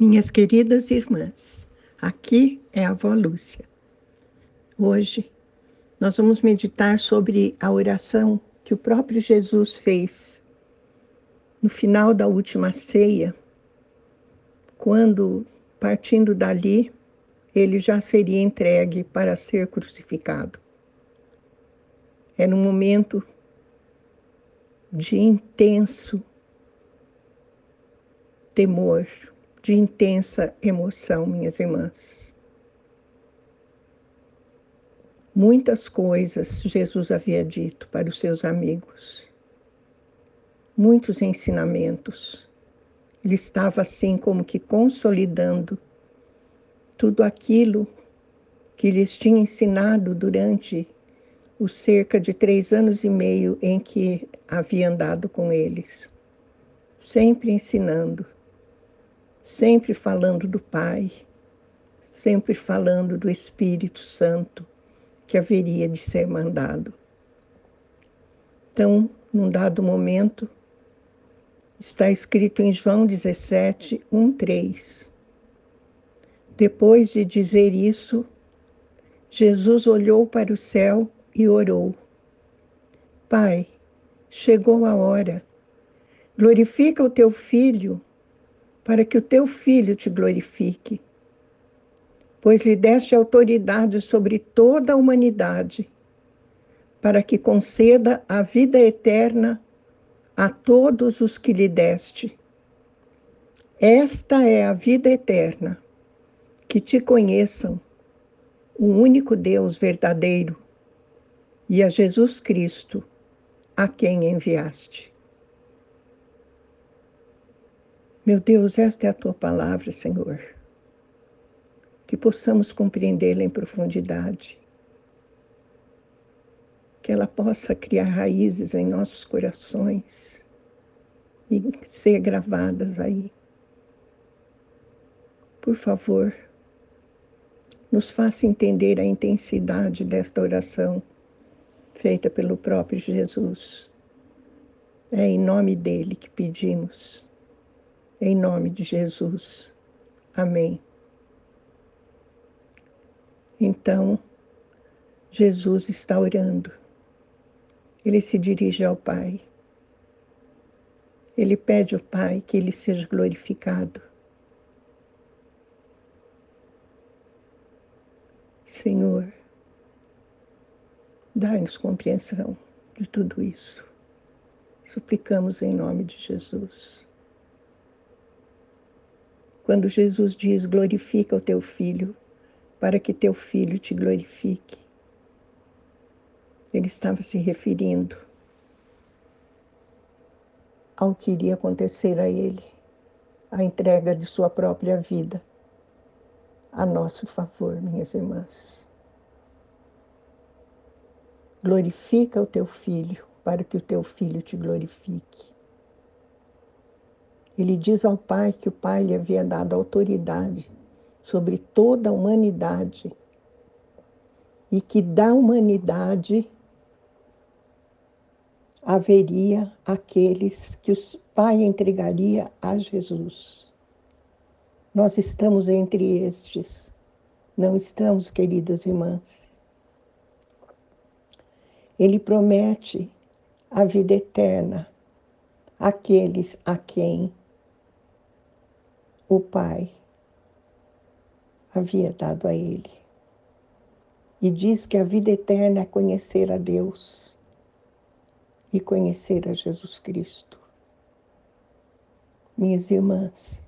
Minhas queridas irmãs, aqui é a avó Lúcia. Hoje nós vamos meditar sobre a oração que o próprio Jesus fez no final da última ceia, quando, partindo dali, ele já seria entregue para ser crucificado. Era um momento de intenso temor, de intensa emoção, minhas irmãs. Muitas coisas Jesus havia dito para os seus amigos, muitos ensinamentos. Ele estava assim como que consolidando tudo aquilo que lhes tinha ensinado durante os cerca de três anos e meio em que havia andado com eles, sempre ensinando sempre falando do Pai, sempre falando do Espírito Santo que haveria de ser mandado. Então, num dado momento, está escrito em João 17, 1, 3. Depois de dizer isso, Jesus olhou para o céu e orou: Pai, chegou a hora. Glorifica o teu filho para que o teu filho te glorifique, pois lhe deste autoridade sobre toda a humanidade, para que conceda a vida eterna a todos os que lhe deste. Esta é a vida eterna, que te conheçam, o único Deus verdadeiro, e a Jesus Cristo, a quem enviaste. Meu Deus, esta é a tua palavra, Senhor. Que possamos compreendê-la em profundidade. Que ela possa criar raízes em nossos corações e ser gravadas aí. Por favor, nos faça entender a intensidade desta oração feita pelo próprio Jesus. É em nome dele que pedimos. Em nome de Jesus. Amém. Então, Jesus está orando. Ele se dirige ao Pai. Ele pede ao Pai que ele seja glorificado. Senhor, dai-nos compreensão de tudo isso. Suplicamos em nome de Jesus. Quando Jesus diz: glorifica o teu filho, para que teu filho te glorifique. Ele estava se referindo ao que iria acontecer a ele, a entrega de sua própria vida a nosso favor, minhas irmãs. Glorifica o teu filho, para que o teu filho te glorifique. Ele diz ao Pai que o Pai lhe havia dado autoridade sobre toda a humanidade e que da humanidade haveria aqueles que o Pai entregaria a Jesus. Nós estamos entre estes, não estamos, queridas irmãs. Ele promete a vida eterna àqueles a quem o Pai havia dado a ele. E diz que a vida eterna é conhecer a Deus e conhecer a Jesus Cristo. Minhas irmãs,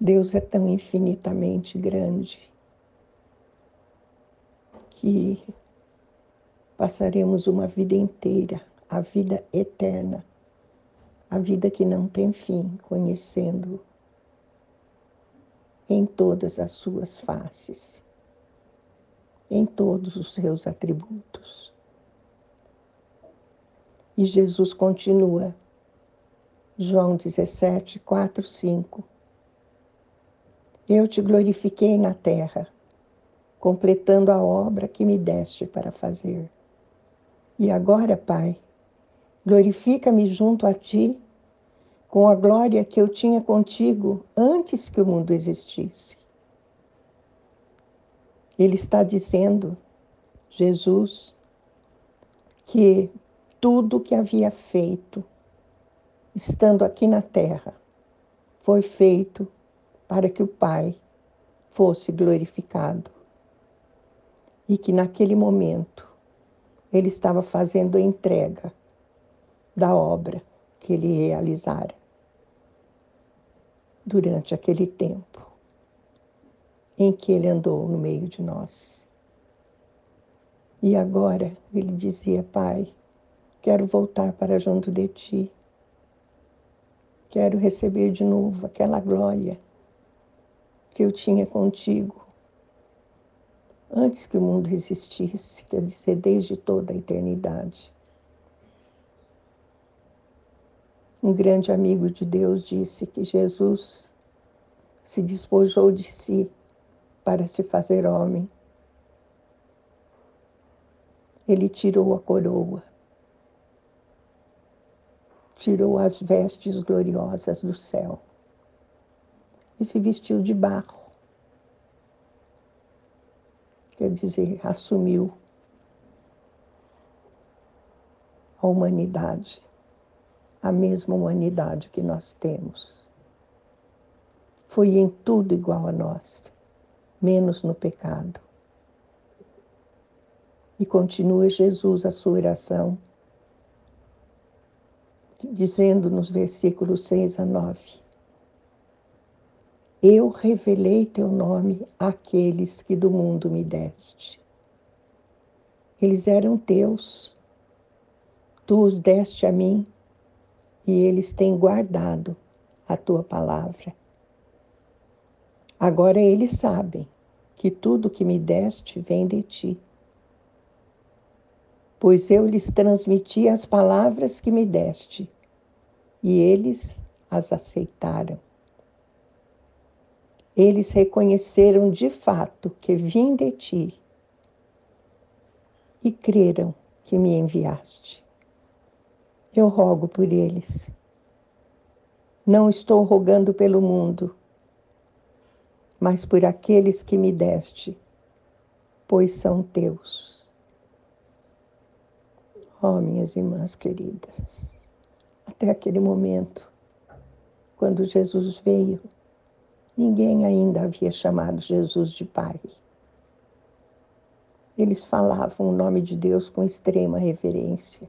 Deus é tão infinitamente grande que passaremos uma vida inteira, a vida eterna, a vida que não tem fim, conhecendo em todas as suas faces, em todos os seus atributos. E Jesus continua, João 17, 4, 5. Eu te glorifiquei na terra, completando a obra que me deste para fazer. E agora, Pai, glorifica-me junto a ti com a glória que eu tinha contigo antes que o mundo existisse. Ele está dizendo, Jesus, que tudo que havia feito, estando aqui na terra, foi feito para que o Pai fosse glorificado. E que naquele momento ele estava fazendo a entrega da obra que ele realizara durante aquele tempo em que ele andou no meio de nós. E agora ele dizia: Pai, quero voltar para junto de ti. Quero receber de novo aquela glória que eu tinha contigo antes que o mundo existisse, quer dizer, desde toda a eternidade. Um grande amigo de Deus disse que Jesus se despojou de si para se fazer homem. Ele tirou a coroa, tirou as vestes gloriosas do céu e se vestiu de barro. Quer dizer, assumiu a humanidade, a mesma humanidade que nós temos. Foi em tudo igual a nós, menos no pecado. E continua Jesus a sua oração, dizendo nos versículos 6 a 9: eu revelei teu nome àqueles que do mundo me deste. Eles eram teus, tu os deste a mim, e eles têm guardado a tua palavra. Agora eles sabem que tudo que me deste vem de ti, pois eu lhes transmiti as palavras que me deste, e eles as aceitaram eles reconheceram de fato que vim de ti e creram que me enviaste. Eu rogo por eles. Não estou rogando pelo mundo, mas por aqueles que me deste, pois são teus. Oh, minhas irmãs queridas, até aquele momento, quando Jesus veio, Ninguém ainda havia chamado Jesus de Pai. Eles falavam o nome de Deus com extrema reverência.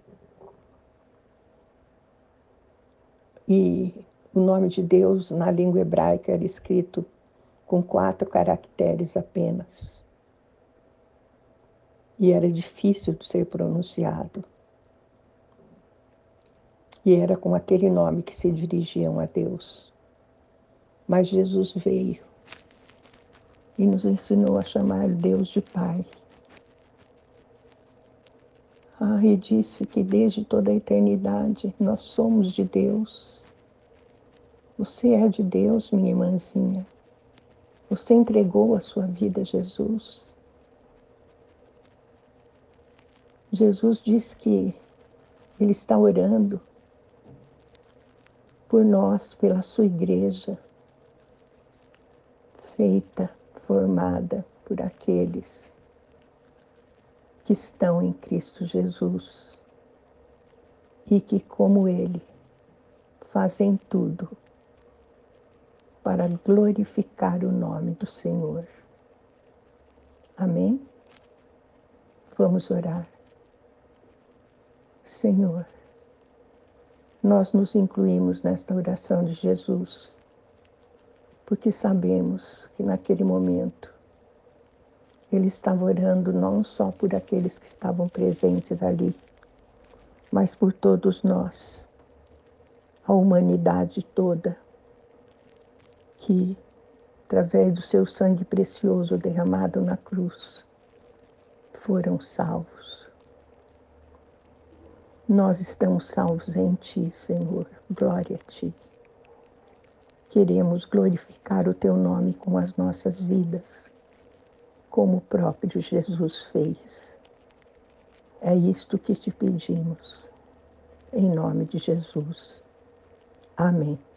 E o nome de Deus na língua hebraica era escrito com quatro caracteres apenas. E era difícil de ser pronunciado. E era com aquele nome que se dirigiam a Deus. Mas Jesus veio e nos ensinou a chamar Deus de Pai. Ah, e disse que desde toda a eternidade nós somos de Deus. Você é de Deus, minha irmãzinha. Você entregou a sua vida a Jesus. Jesus diz que Ele está orando por nós, pela sua igreja feita, formada por aqueles que estão em Cristo Jesus e que, como Ele, fazem tudo para glorificar o nome do Senhor. Amém? Vamos orar. Senhor, nós nos incluímos nesta oração de Jesus porque sabemos que naquele momento ele estava orando não só por aqueles que estavam presentes ali, mas por todos nós, a humanidade toda, que, através do seu sangue precioso derramado na cruz, foram salvos. Nós estamos salvos em Ti, Senhor. Glória a Ti. Queremos glorificar o teu nome com as nossas vidas, como o próprio Jesus fez. É isto que te pedimos, em nome de Jesus. Amém.